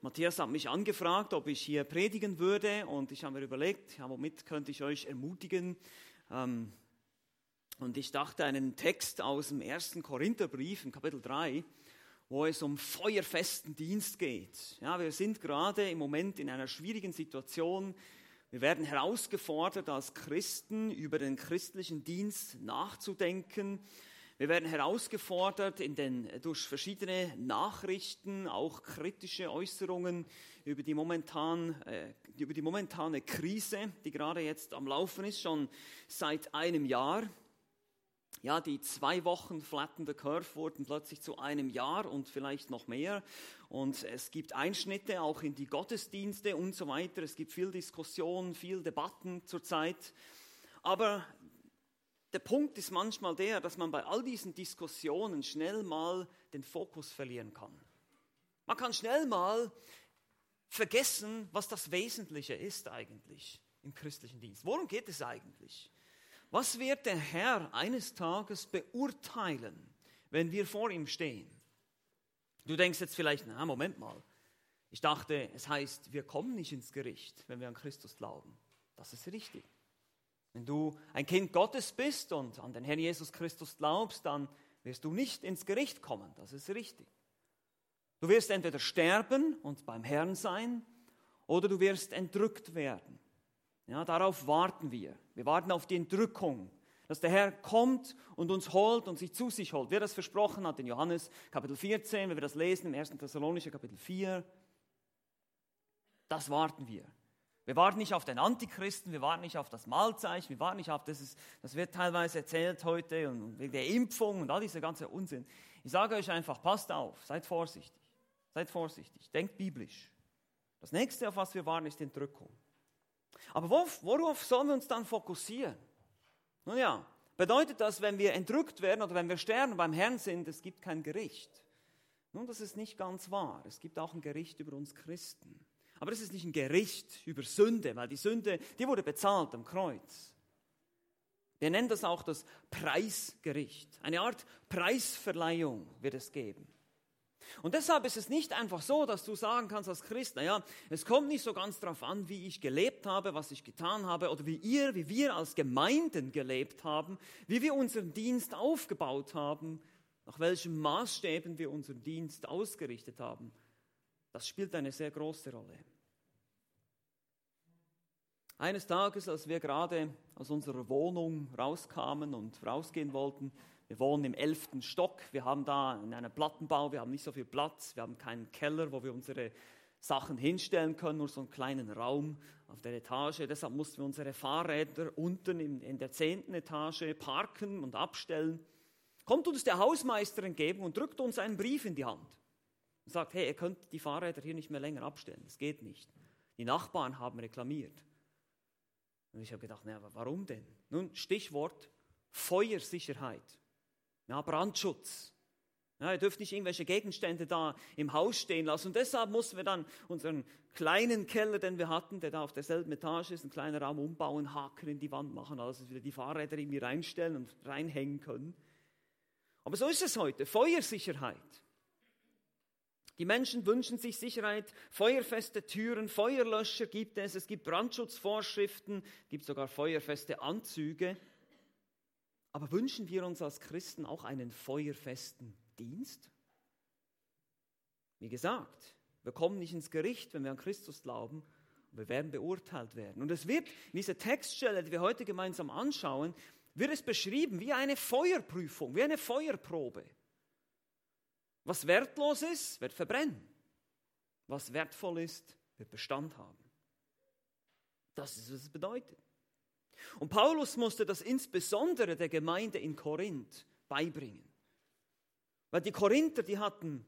Matthias hat mich angefragt, ob ich hier predigen würde und ich habe mir überlegt, ja, womit könnte ich euch ermutigen? Ähm, und ich dachte einen Text aus dem ersten Korintherbrief in Kapitel 3, wo es um feuerfesten Dienst geht. Ja, wir sind gerade im Moment in einer schwierigen Situation. Wir werden herausgefordert, als Christen über den christlichen Dienst nachzudenken. Wir werden herausgefordert in den, durch verschiedene Nachrichten, auch kritische Äußerungen über die, momentan, äh, über die momentane Krise, die gerade jetzt am Laufen ist, schon seit einem Jahr. Ja, die zwei Wochen flattende Curve wurden plötzlich zu einem Jahr und vielleicht noch mehr. Und es gibt Einschnitte auch in die Gottesdienste und so weiter. Es gibt viel Diskussion, viel Debatten zurzeit. Aber der Punkt ist manchmal der, dass man bei all diesen Diskussionen schnell mal den Fokus verlieren kann. Man kann schnell mal vergessen, was das Wesentliche ist eigentlich im christlichen Dienst. Worum geht es eigentlich? Was wird der Herr eines Tages beurteilen, wenn wir vor ihm stehen? Du denkst jetzt vielleicht, na, Moment mal. Ich dachte, es heißt, wir kommen nicht ins Gericht, wenn wir an Christus glauben. Das ist richtig. Wenn du ein Kind Gottes bist und an den Herrn Jesus Christus glaubst, dann wirst du nicht ins Gericht kommen. Das ist richtig. Du wirst entweder sterben und beim Herrn sein oder du wirst entrückt werden. Ja, darauf warten wir. Wir warten auf die Entrückung, dass der Herr kommt und uns holt und sich zu sich holt. Wer das versprochen hat in Johannes Kapitel 14, wenn wir das lesen im 1. Thessalonischer Kapitel 4, das warten wir. Wir warten nicht auf den Antichristen, wir warten nicht auf das Mahlzeichen, wir warten nicht auf das, ist, das wird teilweise erzählt heute und wegen der Impfung und all dieser ganze Unsinn. Ich sage euch einfach, passt auf, seid vorsichtig, seid vorsichtig, denkt biblisch. Das nächste, auf was wir warten, ist die Entrückung. Aber worauf, worauf sollen wir uns dann fokussieren? Nun ja, bedeutet das, wenn wir entrückt werden oder wenn wir sterben beim Herrn sind, es gibt kein Gericht? Nun, das ist nicht ganz wahr. Es gibt auch ein Gericht über uns Christen. Aber es ist nicht ein Gericht über Sünde, weil die Sünde, die wurde bezahlt am Kreuz. Wir nennen das auch das Preisgericht. Eine Art Preisverleihung wird es geben. Und deshalb ist es nicht einfach so, dass du sagen kannst als Christ, naja, es kommt nicht so ganz darauf an, wie ich gelebt habe, was ich getan habe oder wie ihr, wie wir als Gemeinden gelebt haben, wie wir unseren Dienst aufgebaut haben, nach welchen Maßstäben wir unseren Dienst ausgerichtet haben. Das spielt eine sehr große Rolle. Eines Tages, als wir gerade aus unserer Wohnung rauskamen und rausgehen wollten, wir wohnen im elften Stock. Wir haben da in einem Plattenbau, wir haben nicht so viel Platz. Wir haben keinen Keller, wo wir unsere Sachen hinstellen können, nur so einen kleinen Raum auf der Etage. Deshalb mussten wir unsere Fahrräder unten in, der zehnten Etage parken und abstellen. Kommt uns der Hausmeister entgegen und drückt uns einen Brief in die Hand und sagt, hey, ihr könnt die Fahrräder hier nicht mehr länger abstellen. Das geht nicht. Die Nachbarn haben reklamiert. Und ich habe gedacht, naja, warum denn? Nun, Stichwort Feuersicherheit ja, Brandschutz. Ja, ihr dürft nicht irgendwelche Gegenstände da im Haus stehen lassen. Und deshalb mussten wir dann unseren kleinen Keller, den wir hatten, der da auf derselben Etage ist, einen kleinen Raum umbauen, Haken in die Wand machen, also wir die Fahrräder irgendwie reinstellen und reinhängen können. Aber so ist es heute. Feuersicherheit. Die Menschen wünschen sich Sicherheit, feuerfeste Türen, Feuerlöscher gibt es, es gibt Brandschutzvorschriften, es gibt sogar feuerfeste Anzüge. Aber wünschen wir uns als Christen auch einen feuerfesten Dienst? Wie gesagt, wir kommen nicht ins Gericht, wenn wir an Christus glauben, wir werden beurteilt werden. Und es wird in dieser Textstelle, die wir heute gemeinsam anschauen, wird es beschrieben wie eine Feuerprüfung, wie eine Feuerprobe. Was wertlos ist, wird verbrennen. Was wertvoll ist, wird Bestand haben. Das ist, was es bedeutet. Und Paulus musste das insbesondere der Gemeinde in Korinth beibringen. Weil die Korinther, die hatten,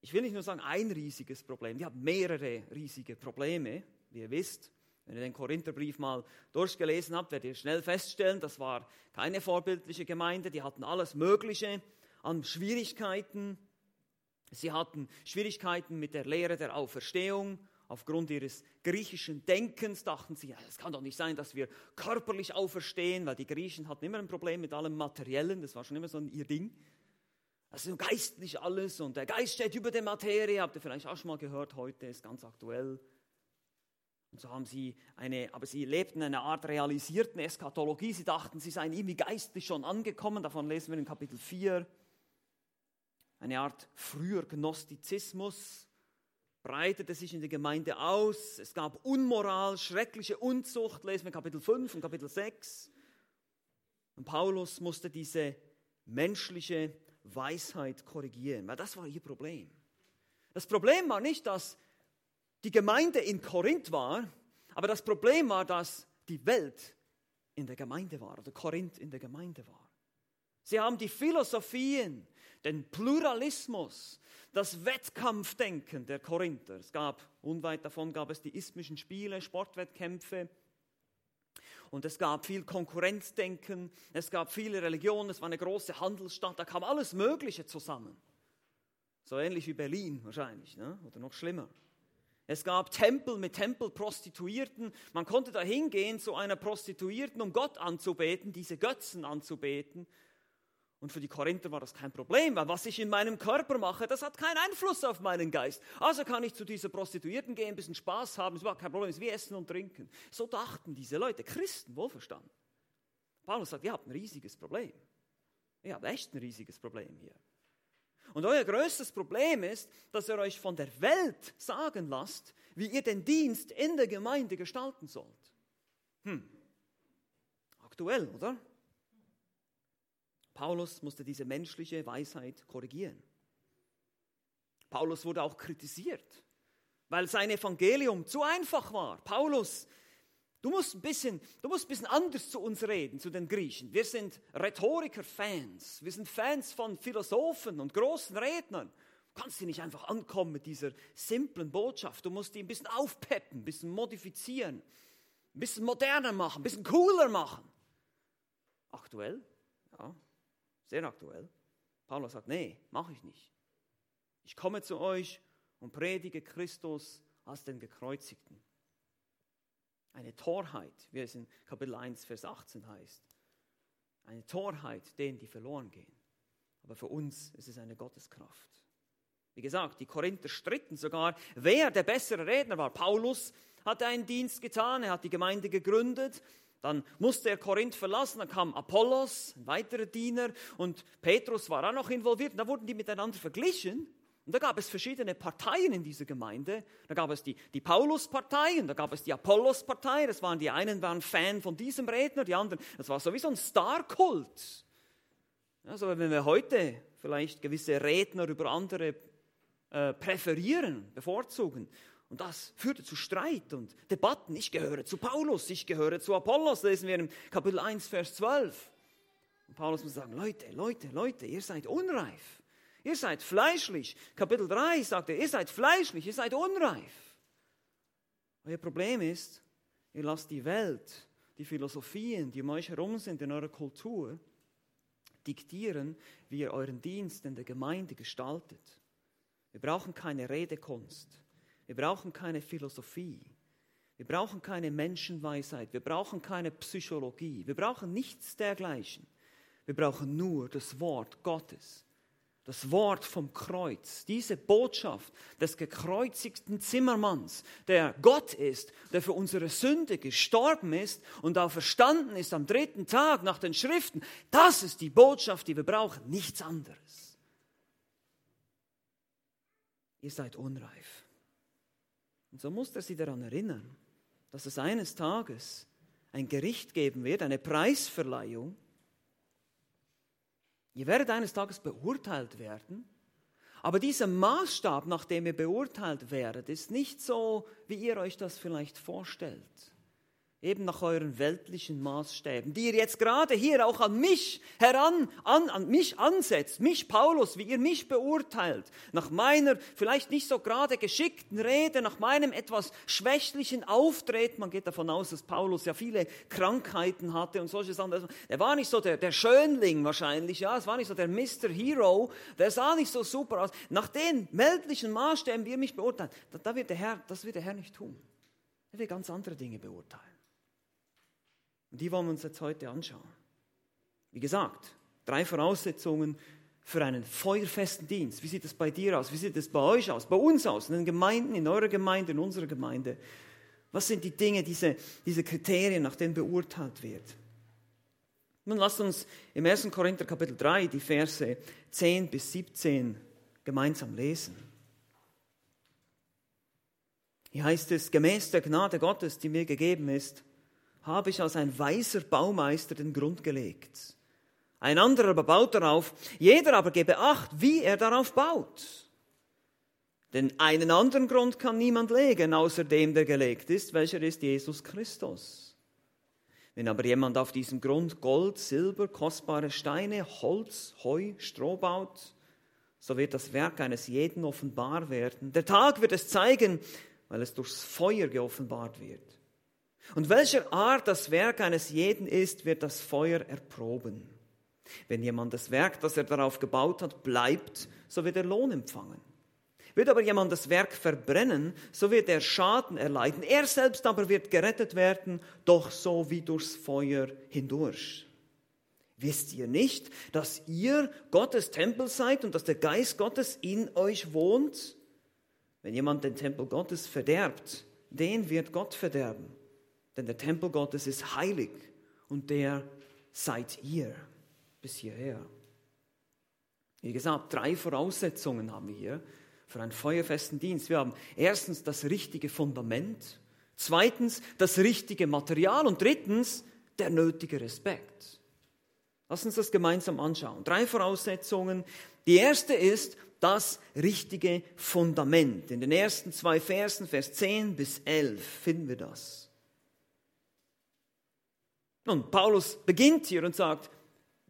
ich will nicht nur sagen ein riesiges Problem, die hatten mehrere riesige Probleme, wie ihr wisst. Wenn ihr den Korintherbrief mal durchgelesen habt, werdet ihr schnell feststellen, das war keine vorbildliche Gemeinde, die hatten alles Mögliche an Schwierigkeiten. Sie hatten Schwierigkeiten mit der Lehre der Auferstehung Aufgrund ihres griechischen Denkens dachten sie, es kann doch nicht sein, dass wir körperlich auferstehen, weil die Griechen hatten immer ein Problem mit allem Materiellen, das war schon immer so ihr Ding. Das ist so geistlich alles und der Geist steht über der Materie. Habt ihr vielleicht auch schon mal gehört, heute ist ganz aktuell. Und so haben sie eine, aber sie lebten eine Art realisierten Eschatologie. Sie dachten, sie seien irgendwie geistlich schon angekommen. Davon lesen wir in Kapitel 4. Eine Art früher Gnostizismus breitete sich in der Gemeinde aus. Es gab Unmoral, schreckliche Unzucht, lesen wir Kapitel 5 und Kapitel 6. Und Paulus musste diese menschliche Weisheit korrigieren, weil das war ihr Problem. Das Problem war nicht, dass die Gemeinde in Korinth war, aber das Problem war, dass die Welt in der Gemeinde war oder Korinth in der Gemeinde war. Sie haben die Philosophien, den Pluralismus, das Wettkampfdenken der Korinther. Es gab, unweit davon gab es die isthmischen Spiele, Sportwettkämpfe. Und es gab viel Konkurrenzdenken, es gab viele Religionen, es war eine große Handelsstadt, da kam alles Mögliche zusammen. So ähnlich wie Berlin wahrscheinlich, ne? oder noch schlimmer. Es gab Tempel mit Tempelprostituierten. Man konnte da hingehen zu einer Prostituierten, um Gott anzubeten, diese Götzen anzubeten. Und für die Korinther war das kein Problem, weil was ich in meinem Körper mache, das hat keinen Einfluss auf meinen Geist. Also kann ich zu dieser Prostituierten gehen, ein bisschen Spaß haben, es war kein Problem, es ist wie Essen und Trinken. So dachten diese Leute, Christen, wohlverstanden. Paulus sagt, ihr habt ein riesiges Problem. Ihr habt echt ein riesiges Problem hier. Und euer größtes Problem ist, dass ihr euch von der Welt sagen lasst, wie ihr den Dienst in der Gemeinde gestalten sollt. Hm. Aktuell, oder? Paulus musste diese menschliche Weisheit korrigieren. Paulus wurde auch kritisiert, weil sein Evangelium zu einfach war. Paulus, du musst ein bisschen, du musst ein bisschen anders zu uns reden, zu den Griechen. Wir sind Rhetoriker-Fans, wir sind Fans von Philosophen und großen Rednern. Du kannst sie nicht einfach ankommen mit dieser simplen Botschaft. Du musst die ein bisschen aufpeppen, ein bisschen modifizieren, ein bisschen moderner machen, ein bisschen cooler machen. Aktuell, ja, sehr aktuell. Paulus sagt, nee, mache ich nicht. Ich komme zu euch und predige Christus als den Gekreuzigten. Eine Torheit, wie es in Kapitel 1, Vers 18 heißt. Eine Torheit denen, die verloren gehen. Aber für uns ist es eine Gotteskraft. Wie gesagt, die Korinther stritten sogar, wer der bessere Redner war. Paulus hat einen Dienst getan, er hat die Gemeinde gegründet, dann musste er Korinth verlassen, dann kam Apollos, ein weiterer Diener, und Petrus war auch noch involviert. Da wurden die miteinander verglichen. Und da gab es verschiedene Parteien in dieser Gemeinde. Da gab es die, die Paulus-Partei und da gab es die Apollos-Partei. Das waren die einen waren Fan von diesem Redner, die anderen, das war sowieso ein Star-Kult. Also wenn wir heute vielleicht gewisse Redner über andere äh, präferieren, bevorzugen, und das führte zu Streit und Debatten. Ich gehöre zu Paulus, ich gehöre zu Apollos, lesen wir im Kapitel 1, Vers 12. Und Paulus muss sagen, Leute, Leute, Leute, ihr seid unreif. Ihr seid fleischlich. Kapitel 3 sagt er, ihr seid fleischlich, ihr seid unreif. Euer Problem ist, ihr lasst die Welt, die Philosophien, die um euch herum sind in eurer Kultur, diktieren, wie ihr euren Dienst in der Gemeinde gestaltet. Wir brauchen keine Redekunst. Wir brauchen keine Philosophie. Wir brauchen keine Menschenweisheit. Wir brauchen keine Psychologie. Wir brauchen nichts dergleichen. Wir brauchen nur das Wort Gottes. Das Wort vom Kreuz, diese Botschaft des gekreuzigten Zimmermanns, der Gott ist, der für unsere Sünde gestorben ist und auch verstanden ist am dritten Tag nach den Schriften, das ist die Botschaft, die wir brauchen, nichts anderes. Ihr seid unreif. Und so muss er sie daran erinnern, dass es eines Tages ein Gericht geben wird, eine Preisverleihung. Ihr werdet eines Tages beurteilt werden, aber dieser Maßstab, nach dem ihr beurteilt werdet, ist nicht so, wie ihr euch das vielleicht vorstellt eben nach euren weltlichen Maßstäben, die ihr jetzt gerade hier auch an mich heran, an, an mich ansetzt, mich Paulus, wie ihr mich beurteilt, nach meiner vielleicht nicht so gerade geschickten Rede, nach meinem etwas schwächlichen Auftreten. Man geht davon aus, dass Paulus ja viele Krankheiten hatte und solche Sachen. Er war nicht so der, der Schönling wahrscheinlich, ja, es war nicht so der Mr. Hero, der sah nicht so super aus. Nach den weltlichen Maßstäben, wie ihr mich beurteilt, da, da wird der Herr, das wird der Herr nicht tun. Er wird ganz andere Dinge beurteilen. Und die wollen wir uns jetzt heute anschauen. Wie gesagt, drei Voraussetzungen für einen feuerfesten Dienst? Wie sieht es bei dir aus? Wie sieht es bei euch aus? Bei uns aus? In den Gemeinden, in eurer Gemeinde, in unserer Gemeinde? Was sind die Dinge, diese, diese Kriterien, nach denen beurteilt wird? Nun lasst uns im 1. Korinther Kapitel 3 die Verse 10 bis 17 gemeinsam lesen. Hier heißt es, gemäß der Gnade Gottes, die mir gegeben ist, habe ich als ein weiser Baumeister den Grund gelegt. Ein anderer aber baut darauf, jeder aber gebe acht, wie er darauf baut. Denn einen anderen Grund kann niemand legen, außer dem, der gelegt ist, welcher ist Jesus Christus. Wenn aber jemand auf diesem Grund Gold, Silber, kostbare Steine, Holz, Heu, Stroh baut, so wird das Werk eines jeden offenbar werden. Der Tag wird es zeigen, weil es durchs Feuer geoffenbart wird. Und welcher Art das Werk eines jeden ist, wird das Feuer erproben. Wenn jemand das Werk, das er darauf gebaut hat, bleibt, so wird er Lohn empfangen. Wird aber jemand das Werk verbrennen, so wird er Schaden erleiden. Er selbst aber wird gerettet werden, doch so wie durchs Feuer hindurch. Wisst ihr nicht, dass ihr Gottes Tempel seid und dass der Geist Gottes in euch wohnt? Wenn jemand den Tempel Gottes verderbt, den wird Gott verderben. Denn der Tempel Gottes ist heilig und der seid ihr bis hierher. Wie gesagt, drei Voraussetzungen haben wir hier für einen feuerfesten Dienst. Wir haben erstens das richtige Fundament, zweitens das richtige Material und drittens der nötige Respekt. Lass uns das gemeinsam anschauen. Drei Voraussetzungen. Die erste ist, das richtige Fundament. In den ersten zwei Versen, Vers 10 bis 11, finden wir das. Und Paulus beginnt hier und sagt,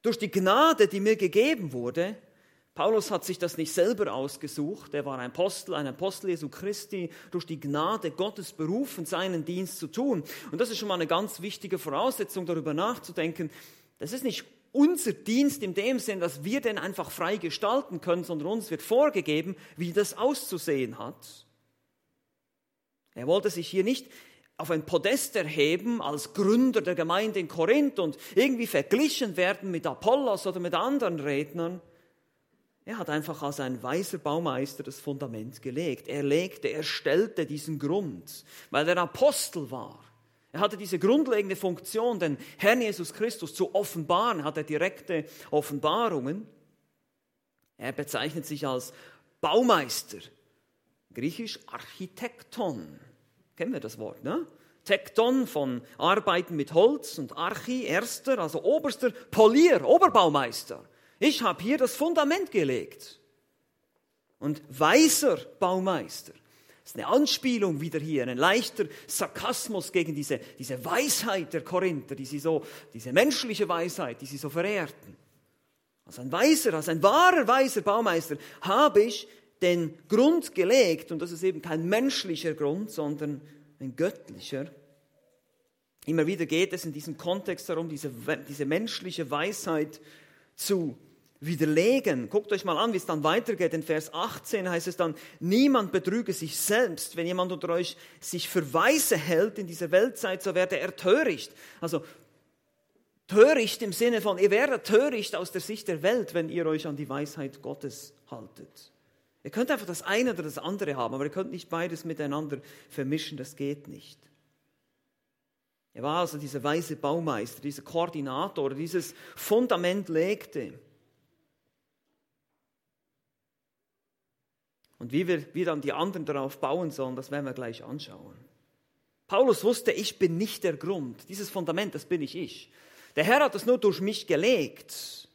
durch die Gnade, die mir gegeben wurde, Paulus hat sich das nicht selber ausgesucht, er war ein Apostel, ein Apostel Jesu Christi, durch die Gnade Gottes berufen, seinen Dienst zu tun. Und das ist schon mal eine ganz wichtige Voraussetzung, darüber nachzudenken. Das ist nicht unser Dienst in dem Sinn, dass wir den einfach frei gestalten können, sondern uns wird vorgegeben, wie das auszusehen hat. Er wollte sich hier nicht auf ein Podest erheben als Gründer der Gemeinde in Korinth und irgendwie verglichen werden mit Apollos oder mit anderen Rednern. Er hat einfach als ein weiser Baumeister das Fundament gelegt. Er legte, er stellte diesen Grund, weil er Apostel war. Er hatte diese grundlegende Funktion, den Herrn Jesus Christus zu offenbaren, hat er direkte Offenbarungen. Er bezeichnet sich als Baumeister, griechisch Architekton. Kennen wir das Wort, ne? Tekton von Arbeiten mit Holz und Archi, erster, also oberster Polier, Oberbaumeister. Ich habe hier das Fundament gelegt. Und weiser Baumeister das ist eine Anspielung wieder hier, ein leichter Sarkasmus gegen diese, diese Weisheit der Korinther, die sie so, diese menschliche Weisheit, die sie so verehrten. Als ein weiser, als ein wahrer weiser Baumeister habe ich den Grund gelegt, und das ist eben kein menschlicher Grund, sondern ein göttlicher. Immer wieder geht es in diesem Kontext darum, diese, diese menschliche Weisheit zu widerlegen. Guckt euch mal an, wie es dann weitergeht. In Vers 18 heißt es dann, niemand betrüge sich selbst. Wenn jemand unter euch sich für weise hält in dieser Weltzeit, so werde er töricht. Also töricht im Sinne von, ihr werdet töricht aus der Sicht der Welt, wenn ihr euch an die Weisheit Gottes haltet. Ihr könnt einfach das eine oder das andere haben, aber ihr könnt nicht beides miteinander vermischen, das geht nicht. Er war also dieser weise Baumeister, dieser Koordinator, dieses Fundament legte. Und wie wir, wie dann die anderen darauf bauen sollen, das werden wir gleich anschauen. Paulus wusste, ich bin nicht der Grund. Dieses Fundament, das bin ich ich. Der Herr hat es nur durch mich gelegt.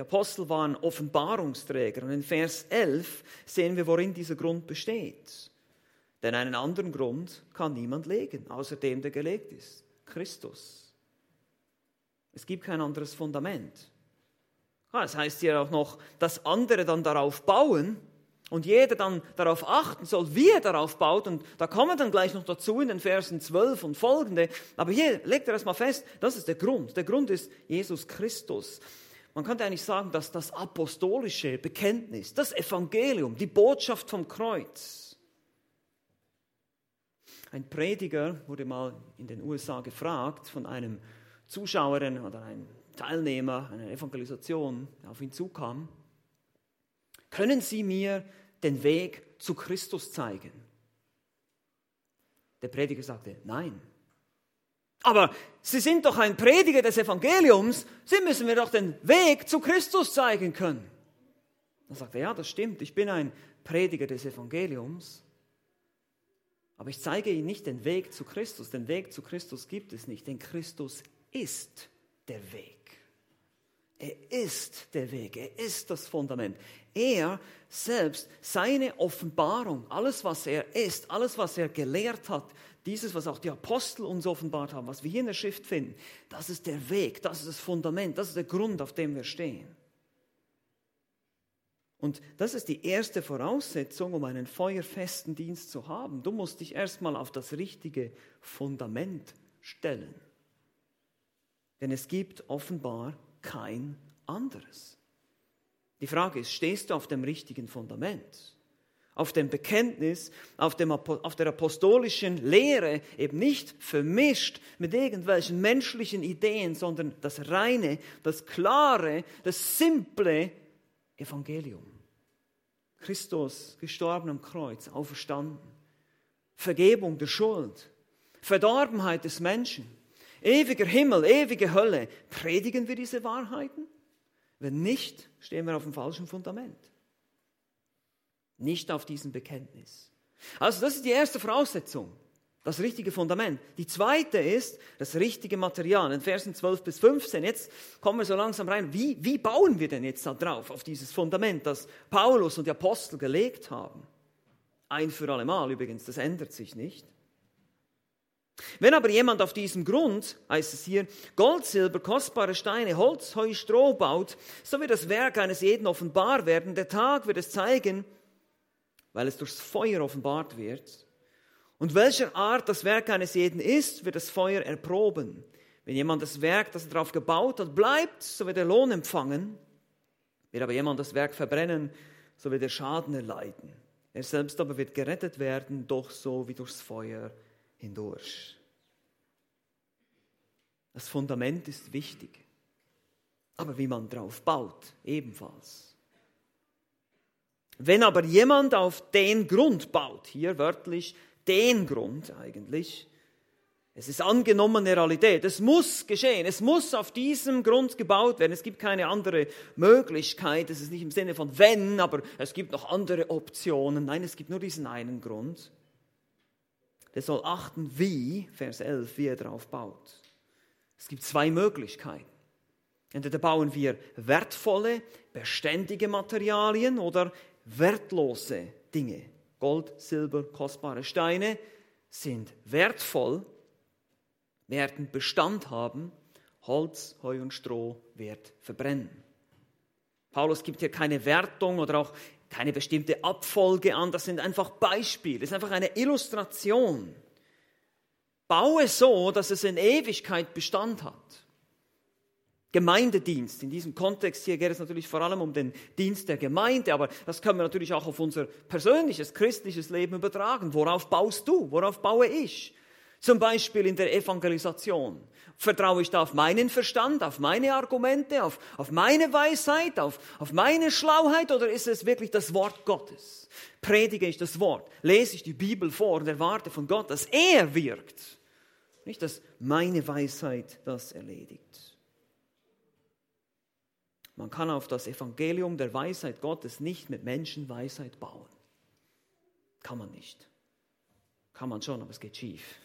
Die Apostel waren Offenbarungsträger. Und in Vers 11 sehen wir, worin dieser Grund besteht. Denn einen anderen Grund kann niemand legen, außer dem, der gelegt ist. Christus. Es gibt kein anderes Fundament. Es das heißt hier auch noch, dass andere dann darauf bauen, und jeder dann darauf achten soll, wie er darauf baut. Und da kommen dann gleich noch dazu in den Versen 12 und folgende. Aber hier legt er erstmal fest, das ist der Grund. Der Grund ist Jesus Christus. Man könnte eigentlich sagen, dass das apostolische Bekenntnis, das Evangelium, die Botschaft vom Kreuz. Ein Prediger wurde mal in den USA gefragt von einem Zuschauerin oder einem Teilnehmer einer Evangelisation, der auf ihn zukam. Können Sie mir den Weg zu Christus zeigen? Der Prediger sagte, nein. Aber Sie sind doch ein Prediger des Evangeliums, Sie müssen mir doch den Weg zu Christus zeigen können. Dann sagte er, ja, das stimmt, ich bin ein Prediger des Evangeliums, aber ich zeige Ihnen nicht den Weg zu Christus. Den Weg zu Christus gibt es nicht, denn Christus ist der Weg. Er ist der Weg, er ist das Fundament. Er selbst, seine Offenbarung, alles was er ist, alles was er gelehrt hat, dieses, was auch die Apostel uns offenbart haben, was wir hier in der Schrift finden, das ist der Weg, das ist das Fundament, das ist der Grund, auf dem wir stehen. Und das ist die erste Voraussetzung, um einen feuerfesten Dienst zu haben. Du musst dich erstmal auf das richtige Fundament stellen. Denn es gibt offenbar kein anderes. Die Frage ist, stehst du auf dem richtigen Fundament? Auf dem Bekenntnis, auf, dem, auf der apostolischen Lehre, eben nicht vermischt mit irgendwelchen menschlichen Ideen, sondern das reine, das klare, das simple Evangelium. Christus gestorben am Kreuz, auferstanden. Vergebung der Schuld, Verdorbenheit des Menschen, ewiger Himmel, ewige Hölle. Predigen wir diese Wahrheiten? Wenn nicht, stehen wir auf dem falschen Fundament. Nicht auf diesem Bekenntnis. Also das ist die erste Voraussetzung das richtige Fundament. Die zweite ist das richtige Material. In Versen 12 bis 15, jetzt kommen wir so langsam rein. Wie, wie bauen wir denn jetzt da drauf, auf dieses Fundament, das Paulus und die Apostel gelegt haben? Ein für alle Mal übrigens, das ändert sich nicht. Wenn aber jemand auf diesem Grund, heißt es hier, Gold, Silber, kostbare Steine, Holz, Heu, Stroh baut, so wird das Werk eines jeden offenbar werden. Der Tag wird es zeigen, weil es durchs Feuer offenbart wird. Und welcher Art das Werk eines jeden ist, wird das Feuer erproben. Wenn jemand das Werk, das er darauf gebaut hat, bleibt, so wird er Lohn empfangen. Wird aber jemand das Werk verbrennen, so wird er Schaden erleiden. Er selbst aber wird gerettet werden, doch so wie durchs Feuer hindurch. Das Fundament ist wichtig, aber wie man drauf baut, ebenfalls. Wenn aber jemand auf den Grund baut, hier wörtlich den Grund eigentlich. Es ist angenommene Realität. Es muss geschehen. Es muss auf diesem Grund gebaut werden. Es gibt keine andere Möglichkeit. Es ist nicht im Sinne von wenn, aber es gibt noch andere Optionen. Nein, es gibt nur diesen einen Grund. Der soll achten, wie, Vers 11, wie er darauf baut. Es gibt zwei Möglichkeiten. Entweder bauen wir wertvolle, beständige Materialien oder wertlose Dinge. Gold, Silber, kostbare Steine sind wertvoll, werden Bestand haben, Holz, Heu und Stroh wird verbrennen. Paulus gibt hier keine Wertung oder auch keine bestimmte Abfolge an, das sind einfach Beispiele, das ist einfach eine Illustration. Baue so, dass es in Ewigkeit Bestand hat. Gemeindedienst. In diesem Kontext hier geht es natürlich vor allem um den Dienst der Gemeinde, aber das können wir natürlich auch auf unser persönliches, christliches Leben übertragen. Worauf baust du? Worauf baue ich? Zum Beispiel in der Evangelisation. Vertraue ich da auf meinen Verstand, auf meine Argumente, auf, auf meine Weisheit, auf, auf meine Schlauheit oder ist es wirklich das Wort Gottes? Predige ich das Wort? Lese ich die Bibel vor und erwarte von Gott, dass er wirkt? Nicht, dass meine Weisheit das erledigt. Man kann auf das Evangelium der Weisheit Gottes nicht mit Menschenweisheit bauen. Kann man nicht. Kann man schon, aber es geht schief.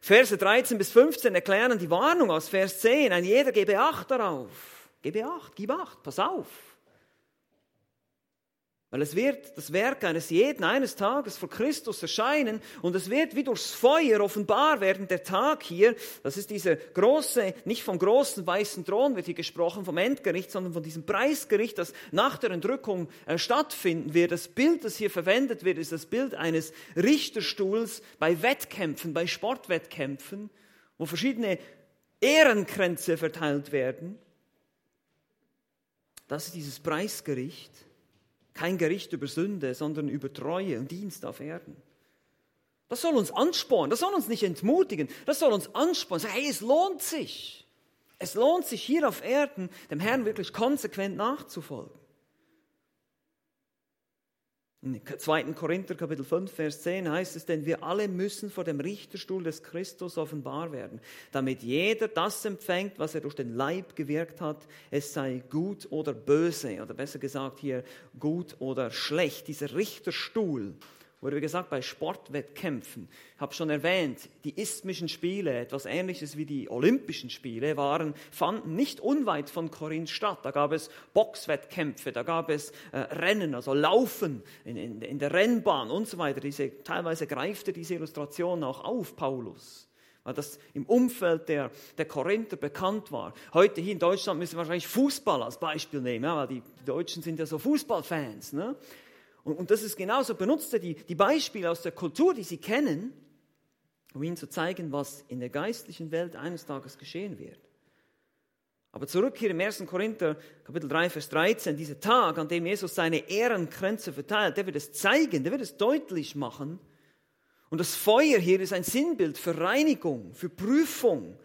Verse 13 bis 15 erklären die Warnung aus Vers 10. Ein jeder gebe Acht darauf. Gebe Acht, gib Acht, pass auf. Weil es wird das Werk eines jeden eines Tages vor Christus erscheinen und es wird wie durchs Feuer offenbar werden, der Tag hier. Das ist dieser große, nicht vom großen weißen Thron wird hier gesprochen, vom Endgericht, sondern von diesem Preisgericht, das nach der Entrückung äh, stattfinden wird. Das Bild, das hier verwendet wird, ist das Bild eines Richterstuhls bei Wettkämpfen, bei Sportwettkämpfen, wo verschiedene Ehrenkränze verteilt werden. Das ist dieses Preisgericht. Kein Gericht über Sünde, sondern über Treue und Dienst auf Erden. Das soll uns anspornen, das soll uns nicht entmutigen, das soll uns anspornen. Sagen, hey, es lohnt sich. Es lohnt sich hier auf Erden, dem Herrn wirklich konsequent nachzufolgen. In 2. Korinther Kapitel 5, Vers 10 heißt es, denn wir alle müssen vor dem Richterstuhl des Christus offenbar werden, damit jeder das empfängt, was er durch den Leib gewirkt hat, es sei gut oder böse, oder besser gesagt hier gut oder schlecht. Dieser Richterstuhl, wurde gesagt, bei Sportwettkämpfen, ich habe schon erwähnt, die isthmischen Spiele, etwas ähnliches wie die Olympischen Spiele, waren, fanden nicht unweit von Korinth statt. Da gab es Boxwettkämpfe, da gab es äh, Rennen, also Laufen in, in, in, der Rennbahn und so weiter. Diese, teilweise greifte diese Illustration auch auf, Paulus weil das im Umfeld der, der Korinther bekannt war. Heute hier in Deutschland müssen wir wahrscheinlich Fußball als Beispiel nehmen, ja, weil die, die Deutschen sind ja so Fußballfans. Ne? Und, und das ist genauso, benutzt er die, die Beispiele aus der Kultur, die sie kennen, um ihnen zu zeigen, was in der geistlichen Welt eines Tages geschehen wird. Aber zurück hier im 1. Korinther, Kapitel 3, Vers 13, dieser Tag, an dem Jesus seine Ehrenkränze verteilt, der wird es zeigen, der wird es deutlich machen. Und das Feuer hier ist ein Sinnbild für Reinigung, für Prüfung,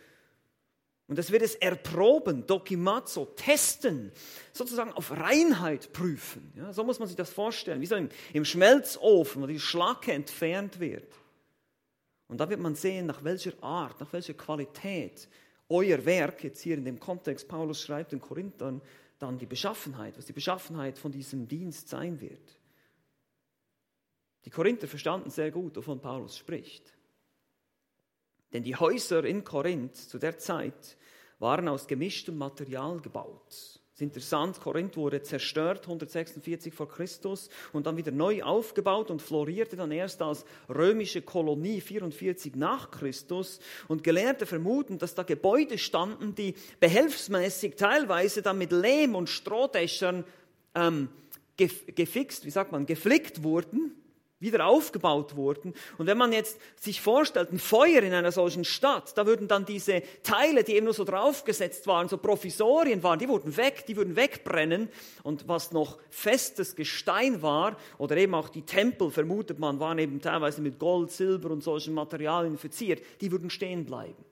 und das wird es erproben, dokimazo, testen, sozusagen auf Reinheit prüfen. Ja, so muss man sich das vorstellen, wie so im, im Schmelzofen, wo die Schlacke entfernt wird. Und da wird man sehen, nach welcher Art, nach welcher Qualität euer Werk, jetzt hier in dem Kontext, Paulus schreibt den Korinthern, dann die Beschaffenheit, was die Beschaffenheit von diesem Dienst sein wird. Die Korinther verstanden sehr gut, wovon Paulus spricht. Denn die Häuser in Korinth zu der Zeit waren aus gemischtem Material gebaut. Es ist interessant, Korinth wurde zerstört 146 vor Christus und dann wieder neu aufgebaut und florierte dann erst als römische Kolonie 44 nach Christus. Und Gelehrte vermuten, dass da Gebäude standen, die behelfsmäßig teilweise dann mit Lehm und Strohdächern ähm, gefixt, wie sagt man, geflickt wurden wieder aufgebaut wurden. Und wenn man jetzt sich vorstellt, ein Feuer in einer solchen Stadt, da würden dann diese Teile, die eben nur so draufgesetzt waren, so Provisorien waren, die wurden weg, die würden wegbrennen. Und was noch festes Gestein war, oder eben auch die Tempel, vermutet man, waren eben teilweise mit Gold, Silber und solchen Materialien verziert, die würden stehen bleiben.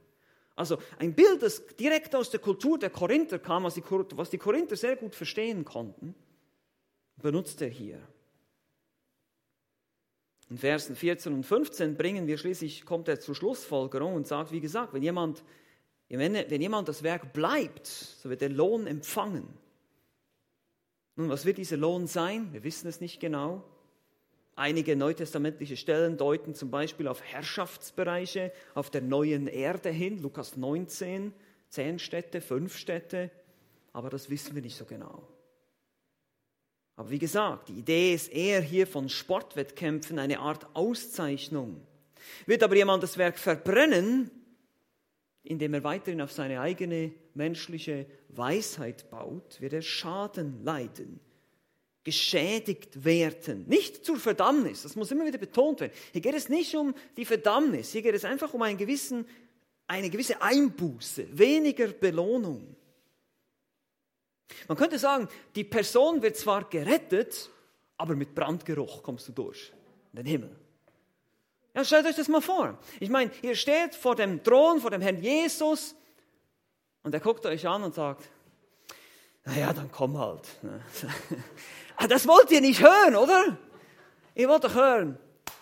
Also ein Bild, das direkt aus der Kultur der Korinther kam, was die, was die Korinther sehr gut verstehen konnten, benutzt er hier. In Versen 14 und 15 bringen wir schließlich, kommt er zur Schlussfolgerung und sagt, wie gesagt, wenn jemand, wenn, jemand das Werk bleibt, so wird er Lohn empfangen. Nun, was wird dieser Lohn sein? Wir wissen es nicht genau. Einige neutestamentliche Stellen deuten zum Beispiel auf Herrschaftsbereiche auf der neuen Erde hin, Lukas 19, zehn Städte, fünf Städte, aber das wissen wir nicht so genau. Aber wie gesagt, die Idee ist eher hier von Sportwettkämpfen eine Art Auszeichnung. Wird aber jemand das Werk verbrennen, indem er weiterhin auf seine eigene menschliche Weisheit baut, wird er Schaden leiden, geschädigt werden. Nicht zur Verdammnis, das muss immer wieder betont werden. Hier geht es nicht um die Verdammnis, hier geht es einfach um einen gewissen, eine gewisse Einbuße, weniger Belohnung. Man könnte sagen, die Person wird zwar gerettet, aber mit Brandgeruch kommst du durch in den Himmel. Ja, stellt euch das mal vor. Ich meine, ihr steht vor dem Thron, vor dem Herrn Jesus und er guckt euch an und sagt, naja, dann komm halt. Ah, das wollt ihr nicht hören, oder? Ihr wollt doch hören,